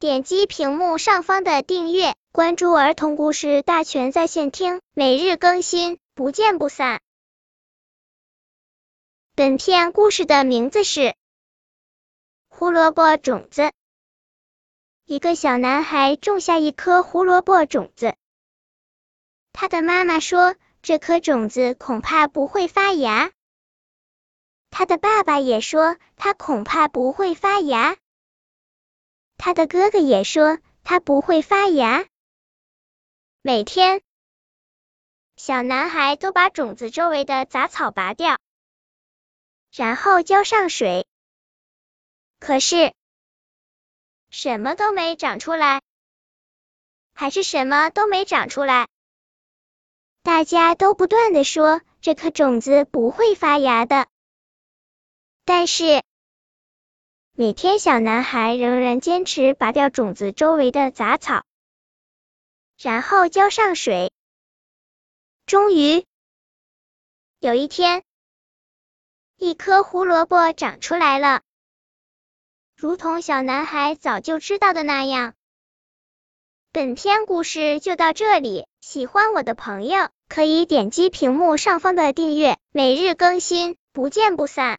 点击屏幕上方的订阅，关注儿童故事大全在线听，每日更新，不见不散。本片故事的名字是《胡萝卜种子》。一个小男孩种下一颗胡萝卜种子，他的妈妈说，这颗种子恐怕不会发芽。他的爸爸也说，他恐怕不会发芽。他的哥哥也说，他不会发芽。每天，小男孩都把种子周围的杂草拔掉，然后浇上水。可是，什么都没长出来，还是什么都没长出来。大家都不断的说，这颗种子不会发芽的。但是，每天小男孩仍然坚持拔掉种子周围的杂草，然后浇上水。终于，有一天，一颗胡萝卜长出来了，如同小男孩早就知道的那样。本篇故事就到这里，喜欢我的朋友可以点击屏幕上方的订阅，每日更新，不见不散。